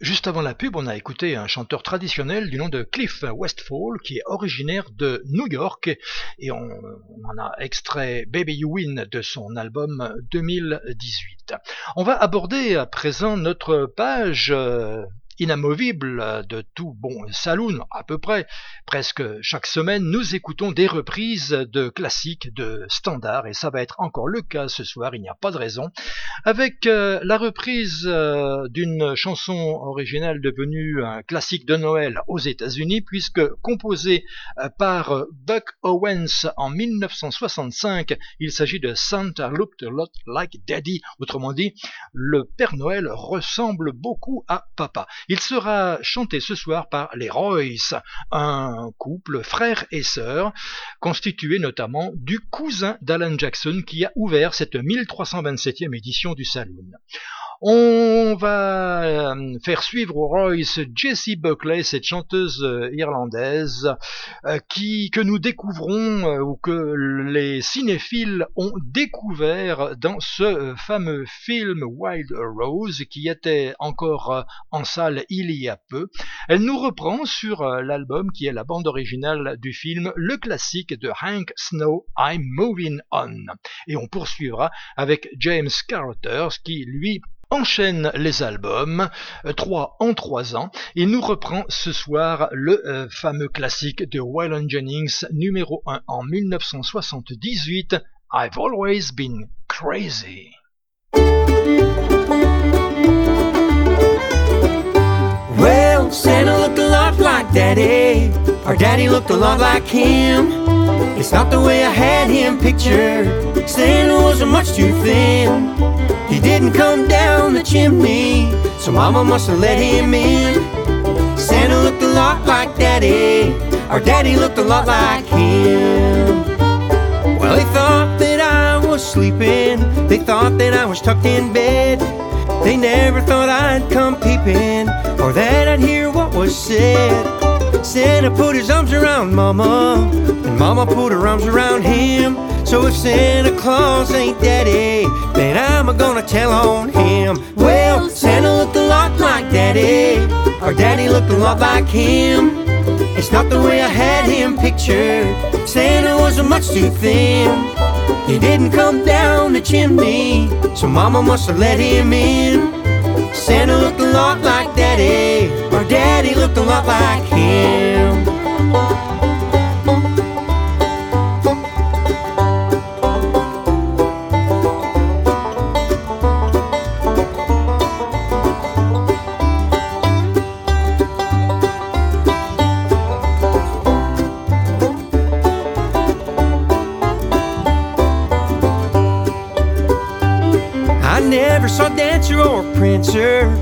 Juste avant la pub, on a écouté un chanteur traditionnel du nom de Cliff Westfall qui est originaire de New York et on, en a extrait Baby You Win de son album 2018. On va aborder à présent notre page euh, inamovible de tout bon saloon, à peu près. Presque chaque semaine, nous écoutons des reprises de classiques, de standards, et ça va être encore le cas ce soir, il n'y a pas de raison, avec euh, la reprise euh, d'une chanson originale devenue un classique de Noël aux États-Unis, puisque composée euh, par Buck Owens en 1965, il s'agit de Santa Looked a Lot Like Daddy, autrement dit, le Père Noël ressemble beaucoup à Papa. Il sera chanté ce soir par les Royce, un couple frère et sœur, constitué notamment du cousin d'Alan Jackson qui a ouvert cette 1327e édition du Saloon. On va euh, faire suivre au Royce Jessie Buckley, cette chanteuse euh, irlandaise euh, qui que nous découvrons ou que les cinéphiles ont découvert dans ce fameux film Wild Rose qui était encore en salle il y a peu. Elle nous reprend sur l'album qui est la bande originale du film, le classique de Hank Snow, I'm Moving On. Et on poursuivra avec James Carruthers qui lui enchaîne les albums, euh, trois en trois ans, et nous reprend ce soir le euh, fameux classique de Waylon Jennings, numéro 1 en 1978, I've Always Been Crazy. Santa looked a lot like Daddy. Our Daddy looked a lot like him. It's not the way I had him pictured. Santa wasn't much too thin. He didn't come down the chimney, so Mama must have let him in. Santa looked a lot like Daddy. Our Daddy looked a lot like him. Well, they thought that I was sleeping. They thought that I was tucked in bed. They never thought I'd come peeping or that I'd hear what was said. Santa put his arms around Mama, and Mama put her arms around him. So if Santa Claus ain't Daddy, then I'm gonna tell on him. Well, Santa looked a lot like Daddy, our Daddy looked a lot like him. It's not the way I had him pictured. Santa wasn't much too thin. He didn't come down the chimney, so Mama must have let him in. Santa looked a lot like Daddy, or Daddy looked a lot like him.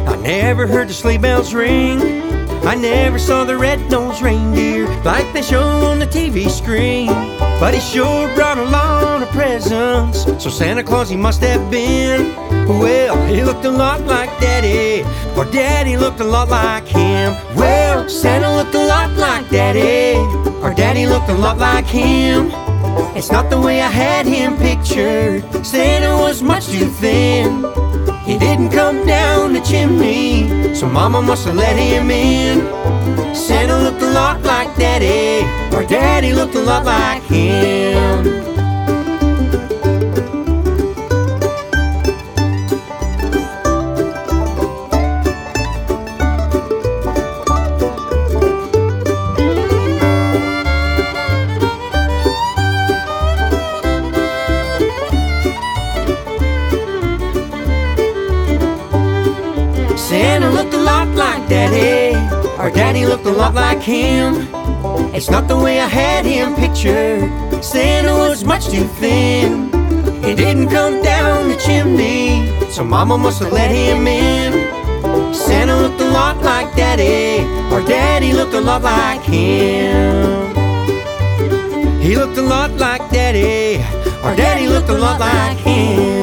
I never heard the sleigh bells ring. I never saw the red-nosed reindeer like they show on the TV screen. But he sure brought a lot of presents, so Santa Claus he must have been. Well, he looked a lot like Daddy, or Daddy looked a lot like him. Well, Santa looked a lot like Daddy, or Daddy looked a lot like him. It's not the way I had him pictured. Santa was much too thin. He didn't come down the chimney, so Mama must have let him in. Santa looked a lot like Daddy, or Daddy looked a lot like him. It's not the way I had him pictured. Santa was much too thin. He didn't come down the chimney, so Mama must have let him in. Santa looked a lot like Daddy, or Daddy looked a lot like him. He looked a lot like Daddy, or Daddy looked a lot like him.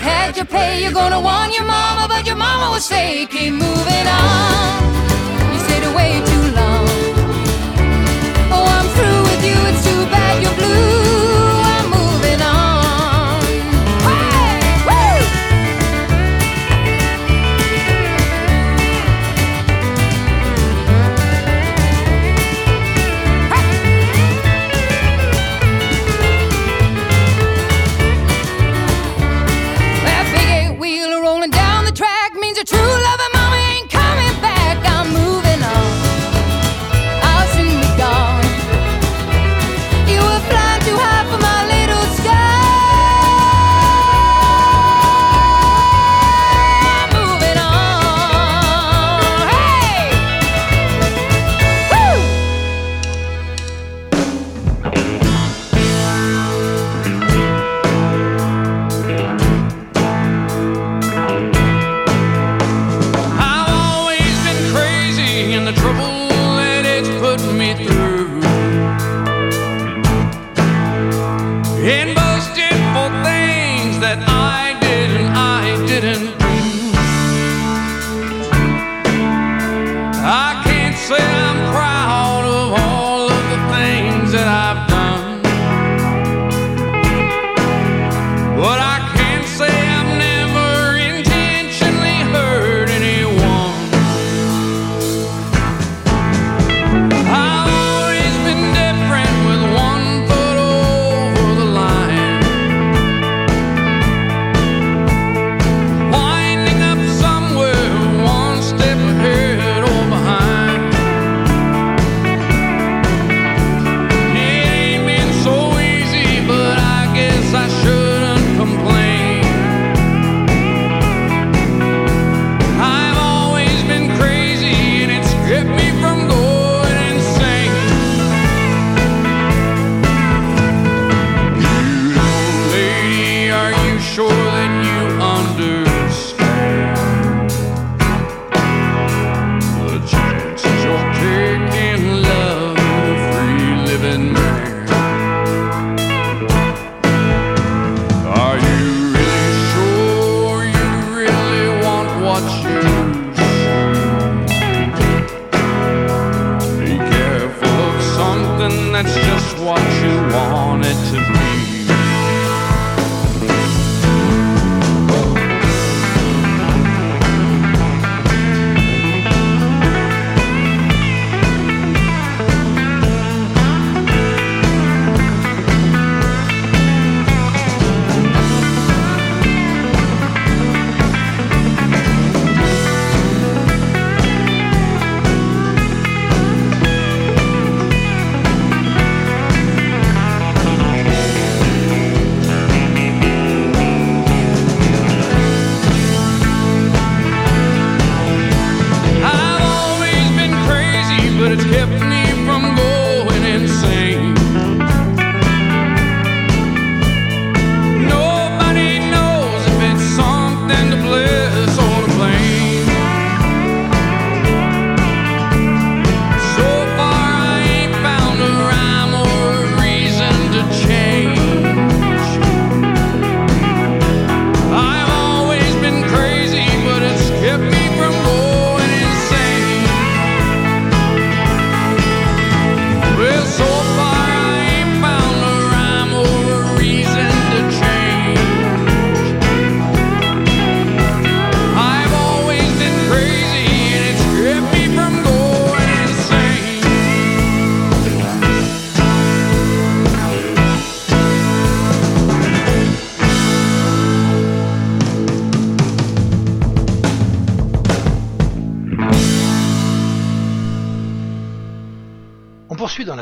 You've had your pay, you're gonna want your mama, but your mama will say, keep moving on. You stayed away too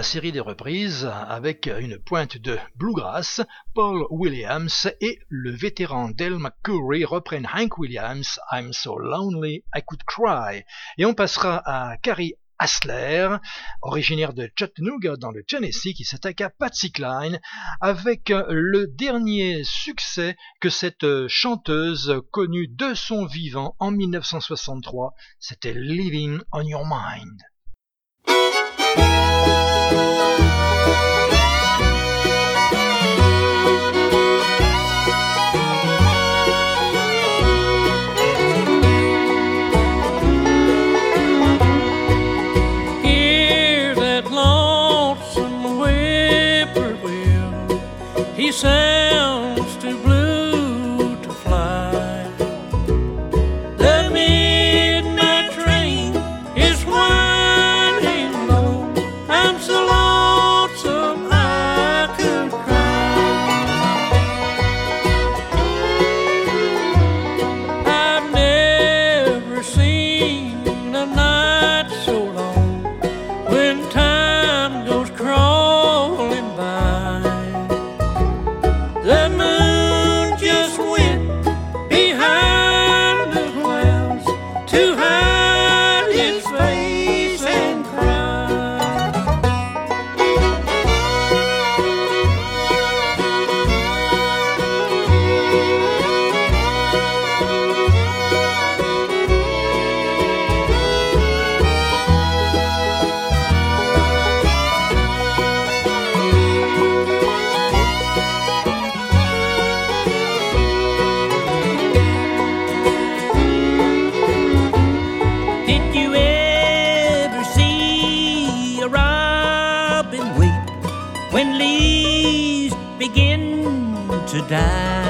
série des reprises avec une pointe de bluegrass, Paul Williams et le vétéran Del McCoury reprennent Hank Williams, I'm So Lonely I Could Cry. Et on passera à Carrie Asler, originaire de Chattanooga dans le Tennessee, qui s'attaque à Patsy Cline avec le dernier succès que cette chanteuse connut de son vivant en 1963, c'était Living on Your Mind. Música trees begin to die.